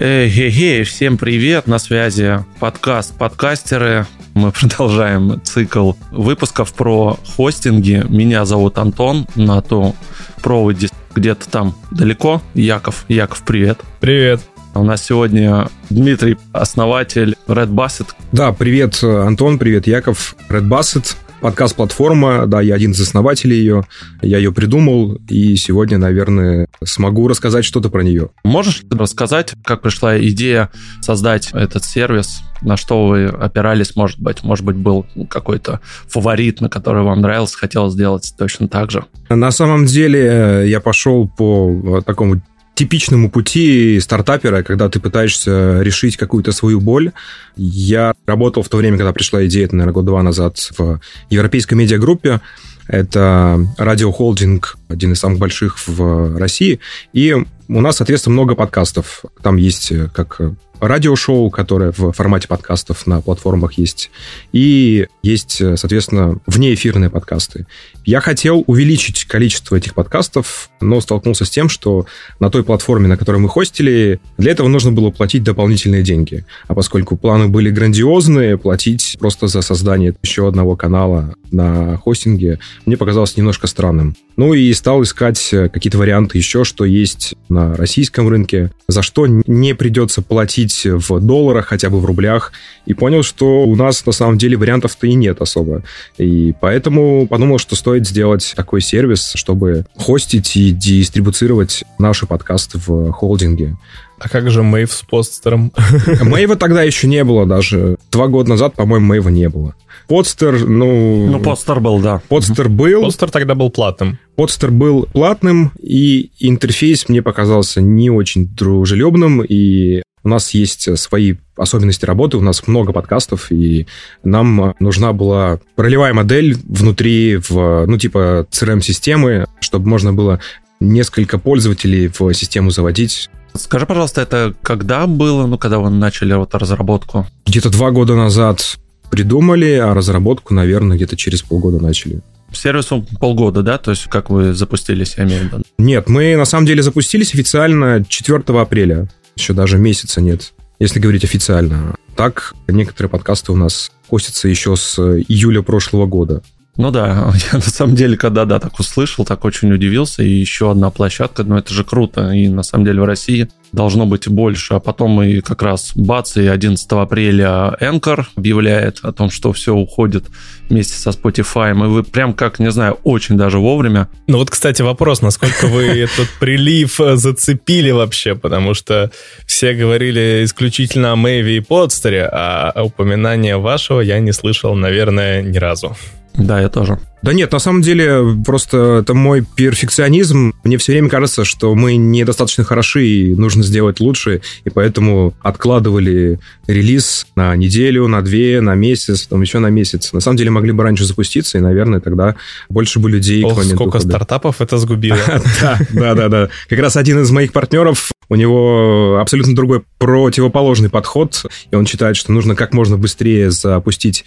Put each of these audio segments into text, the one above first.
Эй, всем привет, на связи подкаст «Подкастеры». Мы продолжаем цикл выпусков про хостинги. Меня зовут Антон, на то проводе где-то там далеко. Яков, Яков, привет. Привет. У нас сегодня Дмитрий, основатель Red Basset. Да, привет, Антон, привет, Яков. Red Basset подкаст-платформа, да, я один из основателей ее, я ее придумал, и сегодня, наверное, смогу рассказать что-то про нее. Можешь рассказать, как пришла идея создать этот сервис, на что вы опирались, может быть, может быть, был какой-то фаворит, на который вам нравился, хотел сделать точно так же? На самом деле я пошел по такому типичному пути стартапера, когда ты пытаешься решить какую-то свою боль. Я работал в то время, когда пришла идея, это, наверное, год два назад в европейской медиагруппе. Это радиохолдинг, один из самых больших в России. И у нас, соответственно, много подкастов. Там есть как радиошоу, которое в формате подкастов на платформах есть, и есть, соответственно, внеэфирные подкасты. Я хотел увеличить количество этих подкастов, но столкнулся с тем, что на той платформе, на которой мы хостили, для этого нужно было платить дополнительные деньги. А поскольку планы были грандиозные, платить просто за создание еще одного канала на хостинге мне показалось немножко странным. Ну и стал искать какие-то варианты еще, что есть на российском рынке, за что не придется платить платить в долларах, хотя бы в рублях, и понял, что у нас на самом деле вариантов-то и нет особо. И поэтому подумал, что стоит сделать такой сервис, чтобы хостить и дистрибуцировать наши подкасты в холдинге. А как же Мэйв с постером? Мэйва тогда еще не было даже. Два года назад, по-моему, Мэйва не было. Подстер, ну... Ну, подстер был, да. Подстер был. Подстер тогда был платным. Подстер был платным, и интерфейс мне показался не очень дружелюбным, и у нас есть свои особенности работы, у нас много подкастов, и нам нужна была ролевая модель внутри, в, ну, типа CRM-системы, чтобы можно было несколько пользователей в систему заводить. Скажи, пожалуйста, это когда было, ну, когда вы начали вот разработку? Где-то два года назад придумали, а разработку, наверное, где-то через полгода начали. Сервису полгода, да? То есть как вы запустились, я имею в виду? Нет, мы на самом деле запустились официально 4 апреля. Еще даже месяца нет, если говорить официально. Так, некоторые подкасты у нас хостятся еще с июля прошлого года. Ну да, я на самом деле, когда да, так услышал, так очень удивился. И еще одна площадка, ну это же круто. И на самом деле в России должно быть больше. А потом и как раз бац, и 11 апреля Anchor объявляет о том, что все уходит вместе со Spotify. И вы прям как, не знаю, очень даже вовремя. Ну вот, кстати, вопрос, насколько вы этот прилив зацепили вообще, потому что все говорили исключительно о Мэйве и Подстере, а упоминания вашего я не слышал, наверное, ни разу. Да, я тоже. Да нет, на самом деле, просто это мой перфекционизм. Мне все время кажется, что мы недостаточно хороши и нужно сделать лучше, и поэтому откладывали релиз на неделю, на две, на месяц, потом еще на месяц. На самом деле могли бы раньше запуститься, и, наверное, тогда больше бы людей Ох, к моменту сколько ухода. стартапов это сгубило. Да, да, да, да. Как раз один из моих партнеров, у него абсолютно другой противоположный подход, и он считает, что нужно как можно быстрее запустить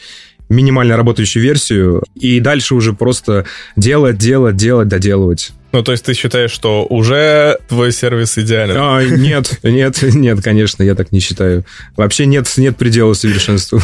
минимально работающую версию, и дальше уже просто делать, делать, делать, доделывать. Ну, то есть ты считаешь, что уже твой сервис идеален? А, нет, нет, нет, конечно, я так не считаю. Вообще нет, нет предела совершенству.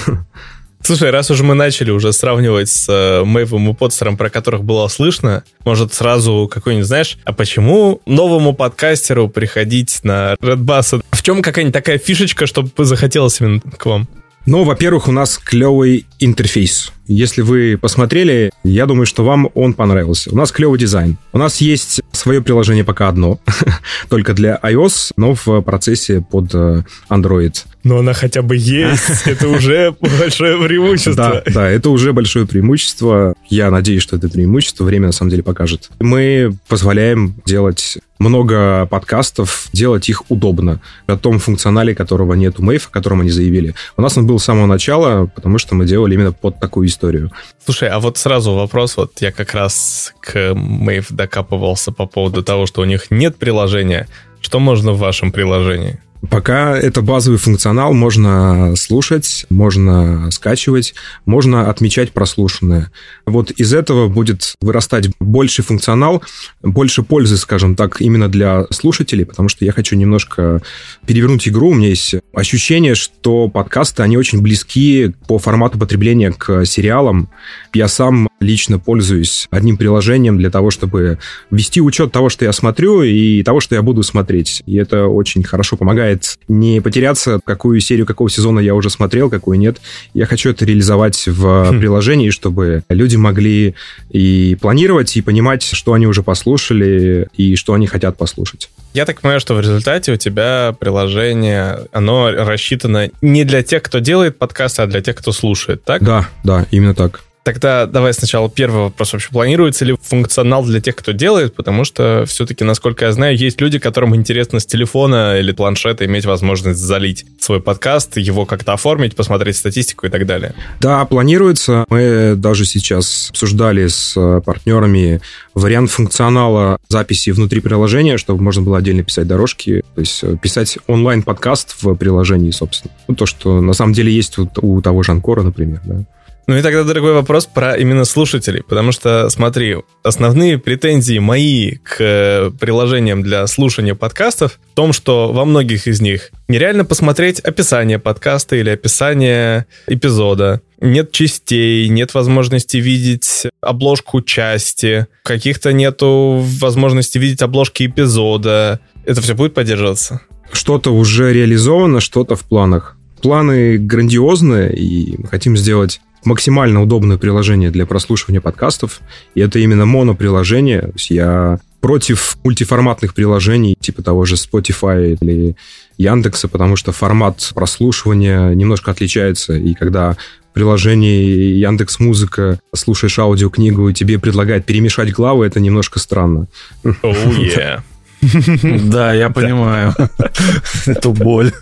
Слушай, раз уже мы начали уже сравнивать с э, Мэйвом и Подстером, про которых было слышно, может сразу какой-нибудь, знаешь, а почему новому подкастеру приходить на Red Bass? В чем какая-нибудь такая фишечка, чтобы захотелось именно к вам? Ну, во-первых, у нас клевый интерфейс. Если вы посмотрели, я думаю, что вам он понравился. У нас клевый дизайн. У нас есть свое приложение пока одно, только для iOS, но в процессе под э, Android. Но она хотя бы есть, это уже большое преимущество. Да, да, это уже большое преимущество. Я надеюсь, что это преимущество время на самом деле покажет. Мы позволяем делать много подкастов, делать их удобно, о том функционале, которого нет у Мэйв, о котором они заявили. У нас он был с самого начала, потому что мы делали именно под такую историю. Слушай, а вот сразу вопрос, вот я как раз к Мэйв докапывался по поводу того, что у них нет приложения. Что можно в вашем приложении? Пока это базовый функционал, можно слушать, можно скачивать, можно отмечать прослушанное. Вот из этого будет вырастать больший функционал, больше пользы, скажем так, именно для слушателей, потому что я хочу немножко перевернуть игру. У меня есть ощущение, что подкасты, они очень близки по формату потребления к сериалам. Я сам лично пользуюсь одним приложением для того, чтобы вести учет того, что я смотрю, и того, что я буду смотреть. И это очень хорошо помогает не потеряться, какую серию какого сезона я уже смотрел, какую нет. Я хочу это реализовать в хм. приложении, чтобы люди могли и планировать, и понимать, что они уже послушали, и что они хотят послушать. Я так понимаю, что в результате у тебя приложение, оно рассчитано не для тех, кто делает подкасты, а для тех, кто слушает, так? Да, да, именно так. Тогда давай сначала первый вопрос. Вообще планируется ли функционал для тех, кто делает? Потому что все-таки, насколько я знаю, есть люди, которым интересно с телефона или планшета иметь возможность залить свой подкаст, его как-то оформить, посмотреть статистику и так далее. Да, планируется. Мы даже сейчас обсуждали с э, партнерами вариант функционала записи внутри приложения, чтобы можно было отдельно писать дорожки, то есть э, писать онлайн-подкаст в приложении, собственно. Ну, то, что на самом деле есть у, у того же Анкора, например, да. Ну и тогда, дорогой вопрос про именно слушателей, потому что, смотри, основные претензии мои к э, приложениям для слушания подкастов в том, что во многих из них нереально посмотреть описание подкаста или описание эпизода. Нет частей, нет возможности видеть обложку части, каких-то нету возможности видеть обложки эпизода. Это все будет поддерживаться? Что-то уже реализовано, что-то в планах. Планы грандиозные, и мы хотим сделать максимально удобное приложение для прослушивания подкастов, и это именно моноприложение. То есть я против мультиформатных приложений, типа того же Spotify или Яндекса, потому что формат прослушивания немножко отличается, и когда в приложении Яндекс Музыка слушаешь аудиокнигу и тебе предлагает перемешать главы, это немножко странно. Oh, yeah. Да, я понимаю эту боль.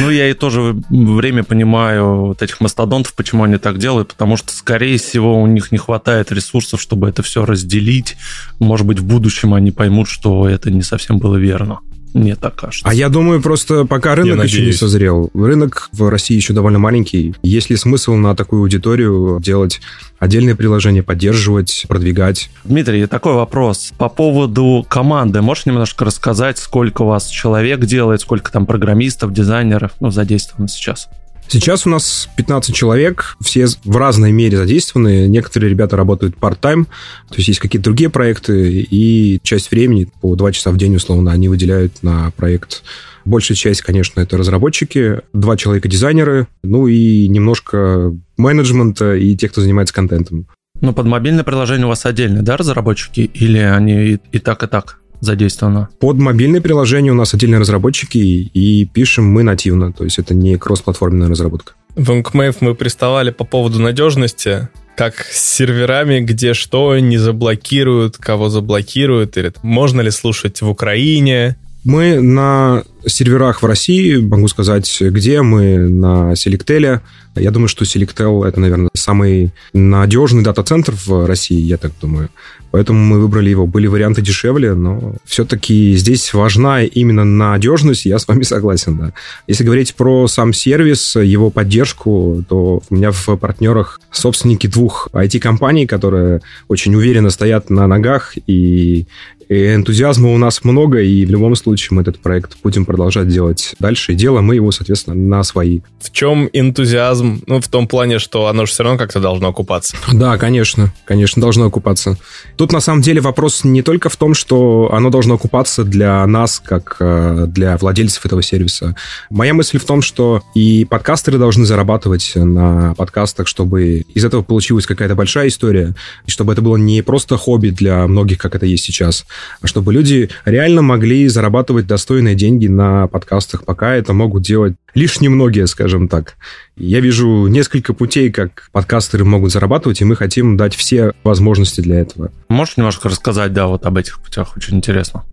Ну, я и тоже время понимаю вот этих мастодонтов, почему они так делают, потому что, скорее всего, у них не хватает ресурсов, чтобы это все разделить. Может быть, в будущем они поймут, что это не совсем было верно. Мне так кажется. А я думаю, просто пока рынок еще не созрел. Рынок в России еще довольно маленький. Есть ли смысл на такую аудиторию делать отдельные приложения, поддерживать, продвигать? Дмитрий, такой вопрос. По поводу команды. Можешь немножко рассказать, сколько у вас человек делает, сколько там программистов, дизайнеров ну, задействовано сейчас? Сейчас у нас 15 человек, все в разной мере задействованы. Некоторые ребята работают part-time, то есть есть какие-то другие проекты, и часть времени, по 2 часа в день, условно, они выделяют на проект. Большая часть, конечно, это разработчики, два человека дизайнеры, ну и немножко менеджмента и тех, кто занимается контентом. Ну, под мобильное приложение у вас отдельно, да, разработчики? Или они и, и так, и так? Задействовано? Под мобильное приложение у нас отдельные разработчики, и пишем мы нативно, то есть это не кроссплатформенная разработка. В Inkscape мы приставали по поводу надежности, как с серверами, где что не заблокируют, кого заблокируют, или можно ли слушать в Украине. Мы на серверах в России, могу сказать, где мы на Selectel. Я думаю, что Selectel это, наверное, самый надежный дата-центр в России, я так думаю. Поэтому мы выбрали его. Были варианты дешевле, но все-таки здесь важна именно надежность, я с вами согласен, да. Если говорить про сам сервис, его поддержку, то у меня в партнерах собственники двух IT-компаний, которые очень уверенно стоят на ногах, и и энтузиазма у нас много, и в любом случае мы этот проект будем продолжать делать дальше. И делаем мы его, соответственно, на свои. В чем энтузиазм? Ну, в том плане, что оно же все равно как-то должно окупаться. Да, конечно. Конечно, должно окупаться. Тут, на самом деле, вопрос не только в том, что оно должно окупаться для нас, как э, для владельцев этого сервиса. Моя мысль в том, что и подкастеры должны зарабатывать на подкастах, чтобы из этого получилась какая-то большая история, и чтобы это было не просто хобби для многих, как это есть сейчас, чтобы люди реально могли зарабатывать достойные деньги на подкастах, пока это могут делать лишь немногие, скажем так. Я вижу несколько путей, как подкастеры могут зарабатывать, и мы хотим дать все возможности для этого. Можешь немножко рассказать, да, вот об этих путях? Очень интересно.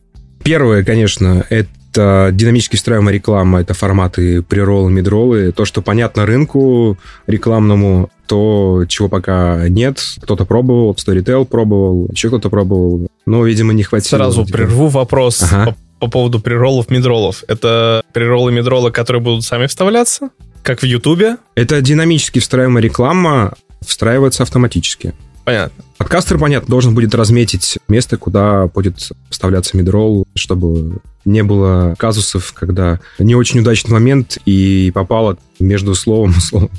Первое, конечно, это динамически встраиваемая реклама, это форматы приролы, мидролы, то, что понятно рынку рекламному, то, чего пока нет. Кто-то пробовал, Storytel пробовал, еще кто-то пробовал, но, видимо, не хватило. Сразу прерву вопрос ага. по по поводу приролов, мидролов. Это приролы, мидролы, которые будут сами вставляться, как в Ютубе? Это динамически встраиваемая реклама, встраивается автоматически. Понятно. Подкастер, понятно, должен будет разметить место, куда будет вставляться мидрол, чтобы не было казусов, когда не очень удачный момент и попало между словом и словом.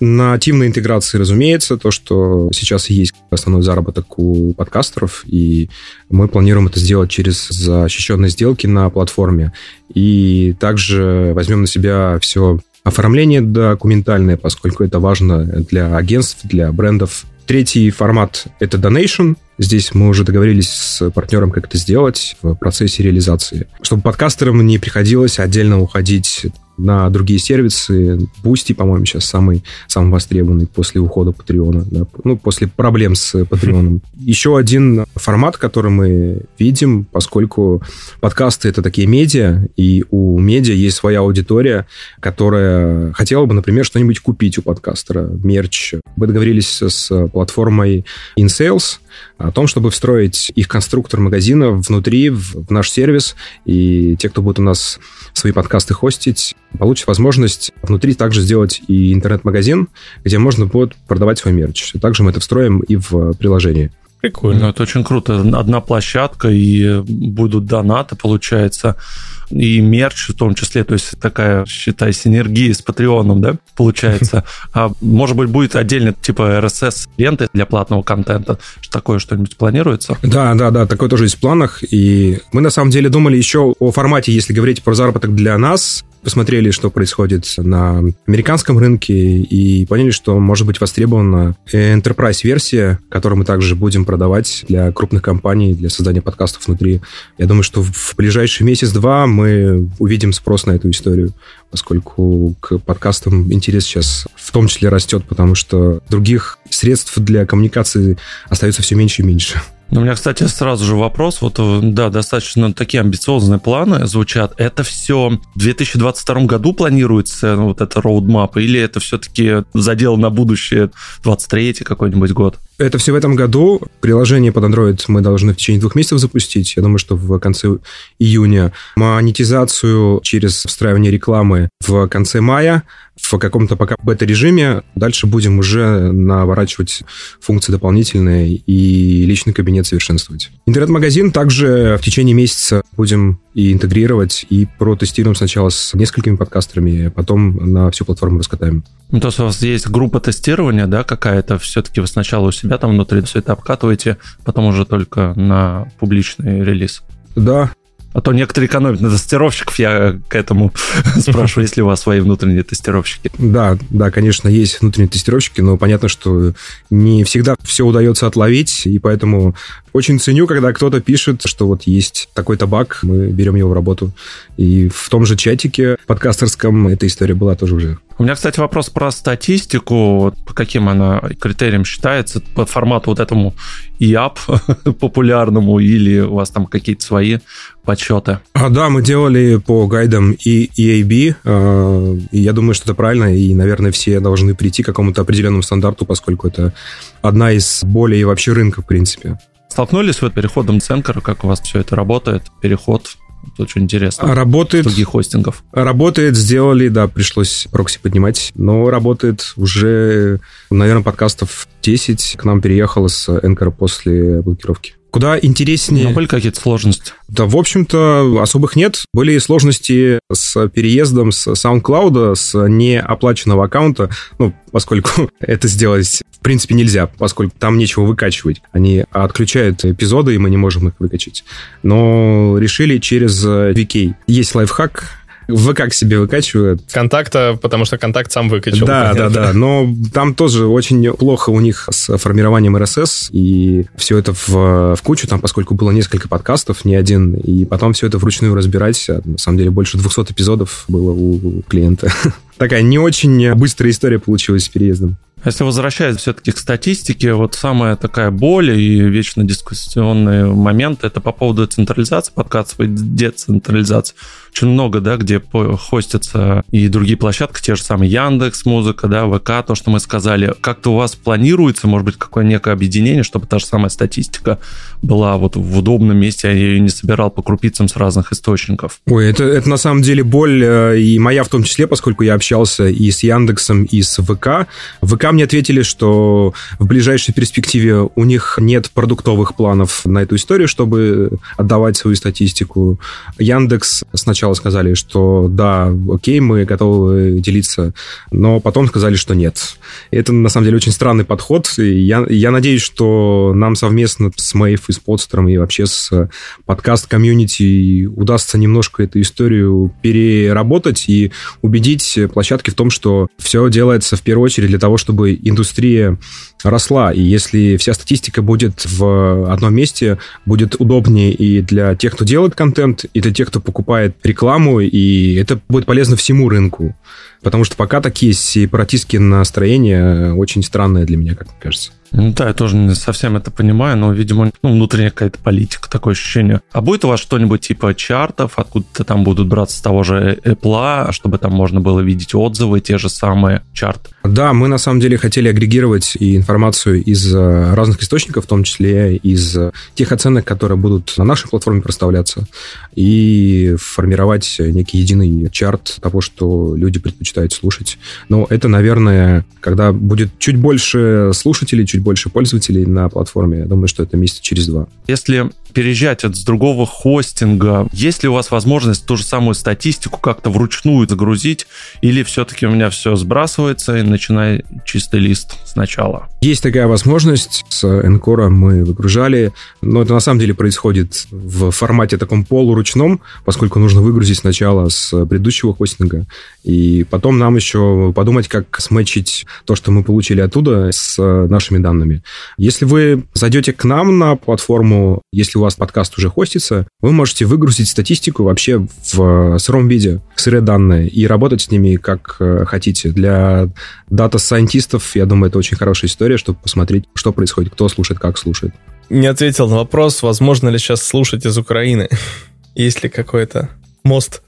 Нативной интеграции, разумеется, то, что сейчас есть основной заработок у подкастеров, и мы планируем это сделать через защищенные сделки на платформе. И также возьмем на себя все оформление документальное, поскольку это важно для агентств, для брендов. Третий формат — это donation. Здесь мы уже договорились с партнером, как это сделать в процессе реализации. Чтобы подкастерам не приходилось отдельно уходить на другие сервисы. Boosty, по-моему, сейчас самый, самый востребованный после ухода Патреона, да, ну, после проблем с Патреоном. Еще один формат, который мы видим, поскольку подкасты — это такие медиа, и у медиа есть своя аудитория, которая хотела бы, например, что-нибудь купить у подкастера, мерч. Мы договорились с платформой InSales, о том, чтобы встроить их конструктор магазина внутри, в, в наш сервис, и те, кто будет у нас свои подкасты хостить, получат возможность внутри также сделать и интернет-магазин, где можно будет продавать свой мерч. Также мы это встроим и в приложении. Прикольно. Ну, это очень круто. Одна площадка, и будут донаты, получается, и мерч в том числе. То есть такая, считай, синергия с Патреоном, да, получается. А может быть, будет отдельно типа RSS-ленты для платного контента? Такое что-нибудь планируется? Да, да, да, такое тоже есть в планах. И мы на самом деле думали еще о формате, если говорить про заработок для нас, посмотрели, что происходит на американском рынке и поняли, что может быть востребована enterprise-версия, которую мы также будем продавать для крупных компаний, для создания подкастов внутри. Я думаю, что в ближайший месяц-два мы увидим спрос на эту историю, поскольку к подкастам интерес сейчас в том числе растет, потому что других средств для коммуникации остается все меньше и меньше. У меня, кстати, сразу же вопрос. Вот, э, да, достаточно такие амбициозные планы звучат. Это все в 2022 году планируется, ну, вот это роудмап, или это все-таки задел на будущее 23 какой-нибудь год? Это все в этом году. Приложение под Android мы должны в течение двух месяцев запустить. Я думаю, что в конце июня. Монетизацию через встраивание рекламы в конце мая в каком-то пока бета-режиме. Дальше будем уже наворачивать функции дополнительные и личный кабинет совершенствовать. Интернет-магазин также в течение месяца будем и интегрировать, и протестируем сначала с несколькими подкастерами, а потом на всю платформу раскатаем. Ну, то есть у вас есть группа тестирования, да, какая-то, все-таки вы сначала у себя там внутри все это обкатываете, потом уже только на публичный релиз. Да, а то некоторые экономят на тестировщиков. Я к этому спрашиваю, есть ли у вас свои внутренние тестировщики? Да, да, конечно, есть внутренние тестировщики, но понятно, что не всегда все удается отловить, и поэтому очень ценю, когда кто-то пишет, что вот есть такой-то баг, мы берем его в работу. И в том же чатике подкастерском эта история была тоже уже. У меня, кстати, вопрос про статистику. По каким она критериям считается? По формату вот этому ИАП популярному или у вас там какие-то свои подсчеты? А, да, мы делали по гайдам и EAB, э, и я думаю, что это правильно, и, наверное, все должны прийти к какому-то определенному стандарту, поскольку это одна из более вообще рынка, в принципе. Столкнулись вы переходом Ценкера, как у вас все это работает, переход это очень интересно. Работает. Других хостингов. Работает, сделали, да, пришлось прокси поднимать, но работает уже, наверное, подкастов 10 к нам переехало с Энкора после блокировки. Куда интереснее... Но были какие-то сложности? Да, в общем-то, особых нет. Были сложности с переездом с SoundCloud, с неоплаченного аккаунта, ну, поскольку это сделать в принципе нельзя, поскольку там нечего выкачивать. Они отключают эпизоды, и мы не можем их выкачать. Но решили через VK. Есть лайфхак, ВК к себе выкачивают. Контакта, потому что контакт сам выкачал. Да, понятно. да, да. Но там тоже очень плохо у них с формированием RSS, и все это в, в кучу, там, поскольку было несколько подкастов, не один, и потом все это вручную разбирать. На самом деле больше 200 эпизодов было у клиента. Такая не очень быстрая история получилась с переездом. Если возвращаясь все-таки к статистике, вот самая такая боль и вечно дискуссионный момент это по поводу централизации подкастов и децентрализации очень много, да, где хостятся и другие площадки, те же самые Яндекс, музыка, да, ВК, то, что мы сказали. Как-то у вас планируется, может быть, какое некое объединение, чтобы та же самая статистика была вот в удобном месте, а я ее не собирал по крупицам с разных источников? Ой, это, это на самом деле боль э, и моя в том числе, поскольку я общался и с Яндексом, и с ВК. ВК мне ответили, что в ближайшей перспективе у них нет продуктовых планов на эту историю, чтобы отдавать свою статистику. Яндекс сначала сначала сказали, что да, окей, мы готовы делиться, но потом сказали, что нет. Это, на самом деле, очень странный подход. И я, я надеюсь, что нам совместно с Мэйв и с Подстером и вообще с подкаст-комьюнити удастся немножко эту историю переработать и убедить площадки в том, что все делается в первую очередь для того, чтобы индустрия росла. И если вся статистика будет в одном месте, будет удобнее и для тех, кто делает контент, и для тех, кто покупает рекламу, и это будет полезно всему рынку. Потому что пока такие сепаратистские настроения очень странные для меня, как мне кажется. Ну да, я тоже не совсем это понимаю, но, видимо, ну, внутренняя какая-то политика, такое ощущение. А будет у вас что-нибудь типа чартов, откуда-то там будут браться с того же Apple, чтобы там можно было видеть отзывы, те же самые чарты? Да, мы на самом деле хотели агрегировать и информацию из э, разных источников, в том числе из тех оценок, которые будут на нашей платформе проставляться, и формировать некий единый чарт того, что люди предпочитают слушать. Но это, наверное, когда будет чуть больше слушателей, чуть больше пользователей на платформе. Я думаю, что это месяца через два. Если переезжать от с другого хостинга, есть ли у вас возможность ту же самую статистику как-то вручную загрузить, или все-таки у меня все сбрасывается и начинаю чистый лист сначала? Есть такая возможность. С Encore мы выгружали, но это на самом деле происходит в формате таком полуручном, поскольку нужно выгрузить сначала с предыдущего хостинга, и потом нам еще подумать, как сметчить то, что мы получили оттуда, с нашими данными. Если вы зайдете к нам на платформу, если у вас подкаст уже хостится, вы можете выгрузить статистику вообще в сыром виде, сырые данные, и работать с ними как э, хотите. Для дата-сайентистов, я думаю, это очень хорошая история, чтобы посмотреть, что происходит, кто слушает, как слушает. Не ответил на вопрос, возможно ли сейчас слушать из Украины. Есть ли какой-то мост?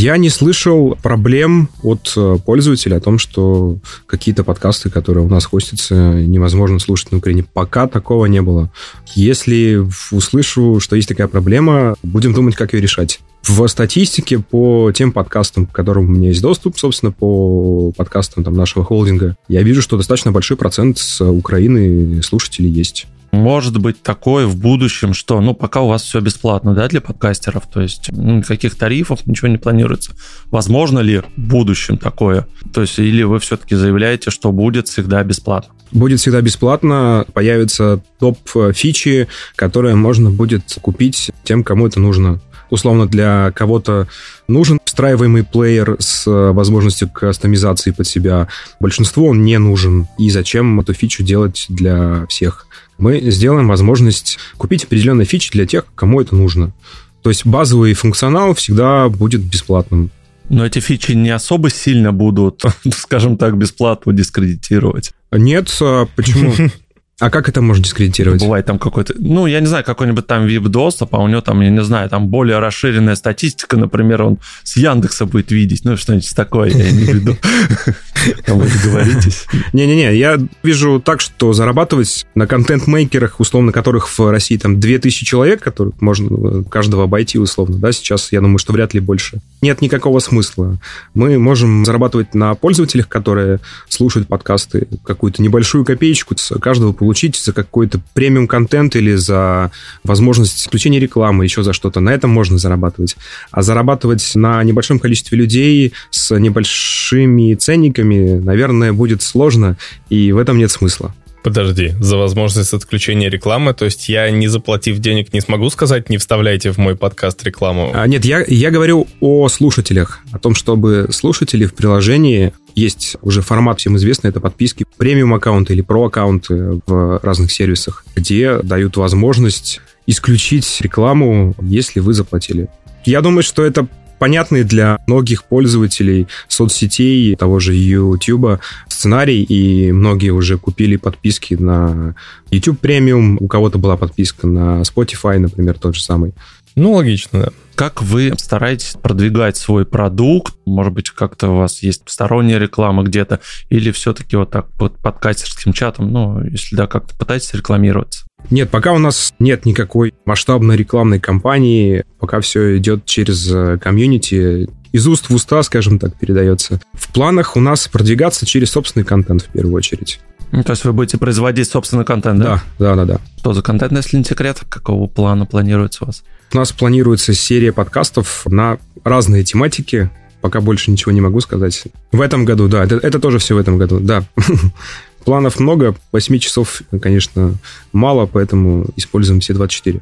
Я не слышал проблем от э, пользователей о том, что какие-то подкасты, которые у нас хостятся, невозможно слушать на Украине. Пока такого не было. Если услышу, что есть такая проблема, будем думать, как ее решать. В статистике по тем подкастам, к которым у меня есть доступ, собственно, по подкастам там, нашего холдинга, я вижу, что достаточно большой процент с Украины слушателей есть. Может быть такое в будущем, что, ну, пока у вас все бесплатно, да, для подкастеров, то есть никаких тарифов, ничего не планируется. Возможно ли в будущем такое? То есть или вы все-таки заявляете, что будет всегда бесплатно? Будет всегда бесплатно, появятся топ-фичи, которые можно будет купить тем, кому это нужно условно для кого-то нужен встраиваемый плеер с возможностью кастомизации под себя. Большинству он не нужен. И зачем эту фичу делать для всех? Мы сделаем возможность купить определенные фичи для тех, кому это нужно. То есть базовый функционал всегда будет бесплатным. Но эти фичи не особо сильно будут, скажем так, бесплатно дискредитировать. Нет, а почему? А как это можно дискредитировать? Бывает там какой-то, ну, я не знаю, какой-нибудь там VIP доступ, а у него там, я не знаю, там более расширенная статистика, например, он с Яндекса будет видеть, ну, что-нибудь такое, я имею в виду. Там вы договоритесь. Не-не-не, я вижу так, что зарабатывать на контент-мейкерах, условно, которых в России там 2000 человек, которых можно каждого обойти, условно, да, сейчас, я думаю, что вряд ли больше. Нет никакого смысла. Мы можем зарабатывать на пользователях, которые слушают подкасты, какую-то небольшую копеечку с каждого получить получить за какой-то премиум контент или за возможность включения рекламы, еще за что-то. На этом можно зарабатывать. А зарабатывать на небольшом количестве людей с небольшими ценниками, наверное, будет сложно, и в этом нет смысла. Подожди, за возможность отключения рекламы, то есть я, не заплатив денег, не смогу сказать, не вставляйте в мой подкаст рекламу? А, нет, я, я говорю о слушателях, о том, чтобы слушатели в приложении есть уже формат всем известный, это подписки премиум аккаунты или про аккаунты в разных сервисах, где дают возможность исключить рекламу, если вы заплатили. Я думаю, что это понятный для многих пользователей соцсетей, того же YouTube сценарий, и многие уже купили подписки на YouTube премиум, у кого-то была подписка на Spotify, например, тот же самый. Ну, логично, да. Как вы стараетесь продвигать свой продукт? Может быть, как-то у вас есть сторонняя реклама где-то? Или все-таки вот так под подкастерским чатом? Ну, если да, как-то пытаетесь рекламироваться? Нет, пока у нас нет никакой масштабной рекламной кампании, пока все идет через э, комьюнити, из уст в уста, скажем так, передается. В планах у нас продвигаться через собственный контент в первую очередь. Ну, то есть вы будете производить собственный контент, да? Да, да, да, да. Что за контент, если не секрет? Какого плана планируется у вас? У нас планируется серия подкастов на разные тематики. Пока больше ничего не могу сказать. В этом году, да, это, это тоже все в этом году, да. Планов много, 8 часов, конечно, мало, поэтому используем все 24.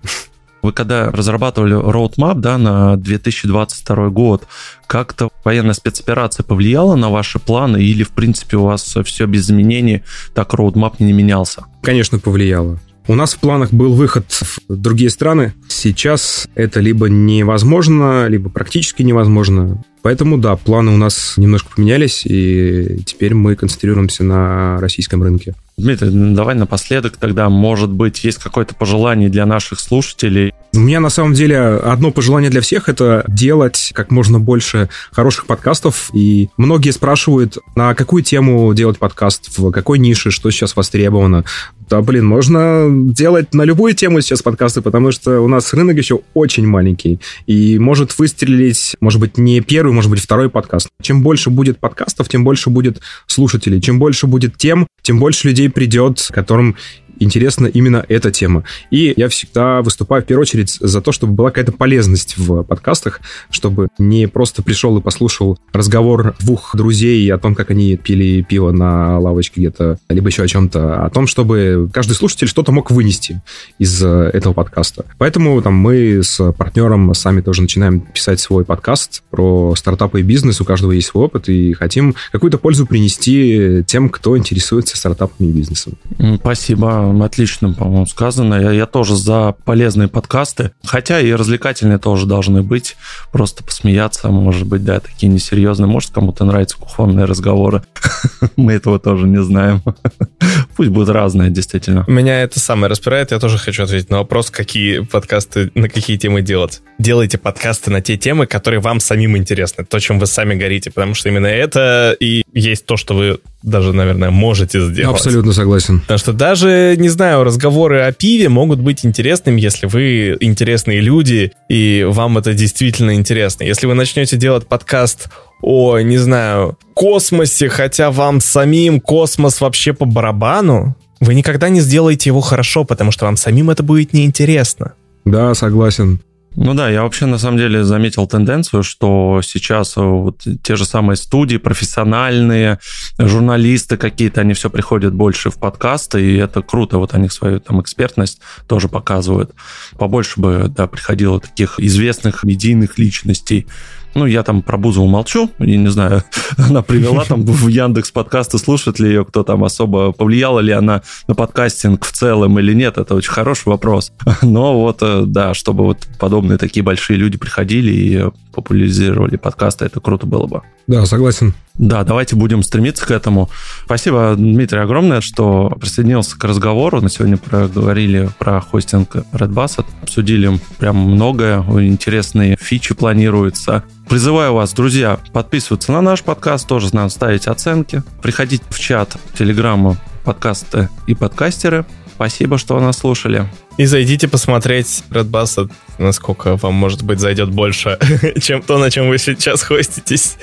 Вы когда разрабатывали roadmap да, на 2022 год, как-то военная спецоперация повлияла на ваши планы или, в принципе, у вас все без изменений, так roadmap не менялся? Конечно, повлияло. У нас в планах был выход в другие страны. Сейчас это либо невозможно, либо практически невозможно. Поэтому, да, планы у нас немножко поменялись, и теперь мы концентрируемся на российском рынке. Дмитрий, давай напоследок тогда, может быть, есть какое-то пожелание для наших слушателей? У меня на самом деле одно пожелание для всех – это делать как можно больше хороших подкастов. И многие спрашивают, на какую тему делать подкаст, в какой нише, что сейчас востребовано. Да, блин, можно делать на любую тему сейчас подкасты, потому что у нас рынок еще очень маленький. И может выстрелить, может быть, не первый, может быть, второй подкаст. Чем больше будет подкастов, тем больше будет слушателей. Чем больше будет тем, тем больше людей придет, которым интересна именно эта тема. И я всегда выступаю в первую очередь за то, чтобы была какая-то полезность в подкастах, чтобы не просто пришел и послушал разговор двух друзей о том, как они пили пиво на лавочке где-то, либо еще о чем-то, а о том, чтобы каждый слушатель что-то мог вынести из э, этого подкаста. Поэтому там мы с партнером сами тоже начинаем писать свой подкаст про стартапы и бизнес, у каждого есть свой опыт, и хотим какую-то пользу принести тем, кто интересуется стартапами и бизнесом. Спасибо отлично, по-моему, сказано. Я, я тоже за полезные подкасты, хотя и развлекательные тоже должны быть. Просто посмеяться, может быть, да, такие несерьезные. Может, кому-то нравятся кухонные разговоры. Мы этого тоже не знаем. Пусть будут разные, действительно. Меня это самое распирает. Я тоже хочу ответить на вопрос, какие подкасты, на какие темы делать. Делайте подкасты на те темы, которые вам самим интересны, то, чем вы сами горите, потому что именно это и есть то, что вы даже, наверное, можете сделать. Абсолютно согласен. Потому что даже, не знаю, разговоры о пиве могут быть интересными, если вы интересные люди, и вам это действительно интересно. Если вы начнете делать подкаст о, не знаю, космосе, хотя вам самим космос вообще по барабану, вы никогда не сделаете его хорошо, потому что вам самим это будет неинтересно. Да, согласен. Ну да, я вообще на самом деле заметил тенденцию, что сейчас э, вот те же самые студии, профессиональные, журналисты какие-то, они все приходят больше в подкасты, и это круто, вот они свою там экспертность тоже показывают. Побольше бы, да, приходило таких известных медийных личностей, ну, я там про Бузову молчу, я не знаю, она привела там в Яндекс подкасты, слушает ли ее кто там особо, повлияла ли она на подкастинг в целом или нет, это очень хороший вопрос. Но вот, э, да, чтобы вот подобные такие большие люди приходили и популяризировали подкасты, это круто было бы. Да, согласен. Да, давайте будем стремиться к этому. Спасибо, Дмитрий, огромное, что присоединился к разговору. На сегодня проговорили про хостинг Red Basset, обсудили прям многое, интересные фичи планируются. Призываю вас, друзья, подписываться на наш подкаст, тоже надо ставить оценки. Приходите в чат, телеграмму, подкасты и подкастеры. Спасибо, что нас слушали. И зайдите посмотреть Red Basset, насколько вам, может быть, зайдет больше, чем то, на чем вы сейчас хоститесь.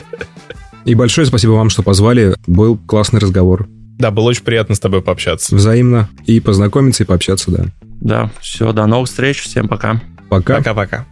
И большое спасибо вам, что позвали. Был классный разговор. Да, было очень приятно с тобой пообщаться. Взаимно. И познакомиться, и пообщаться, да. Да, все, до новых встреч. Всем пока. Пока. Пока-пока.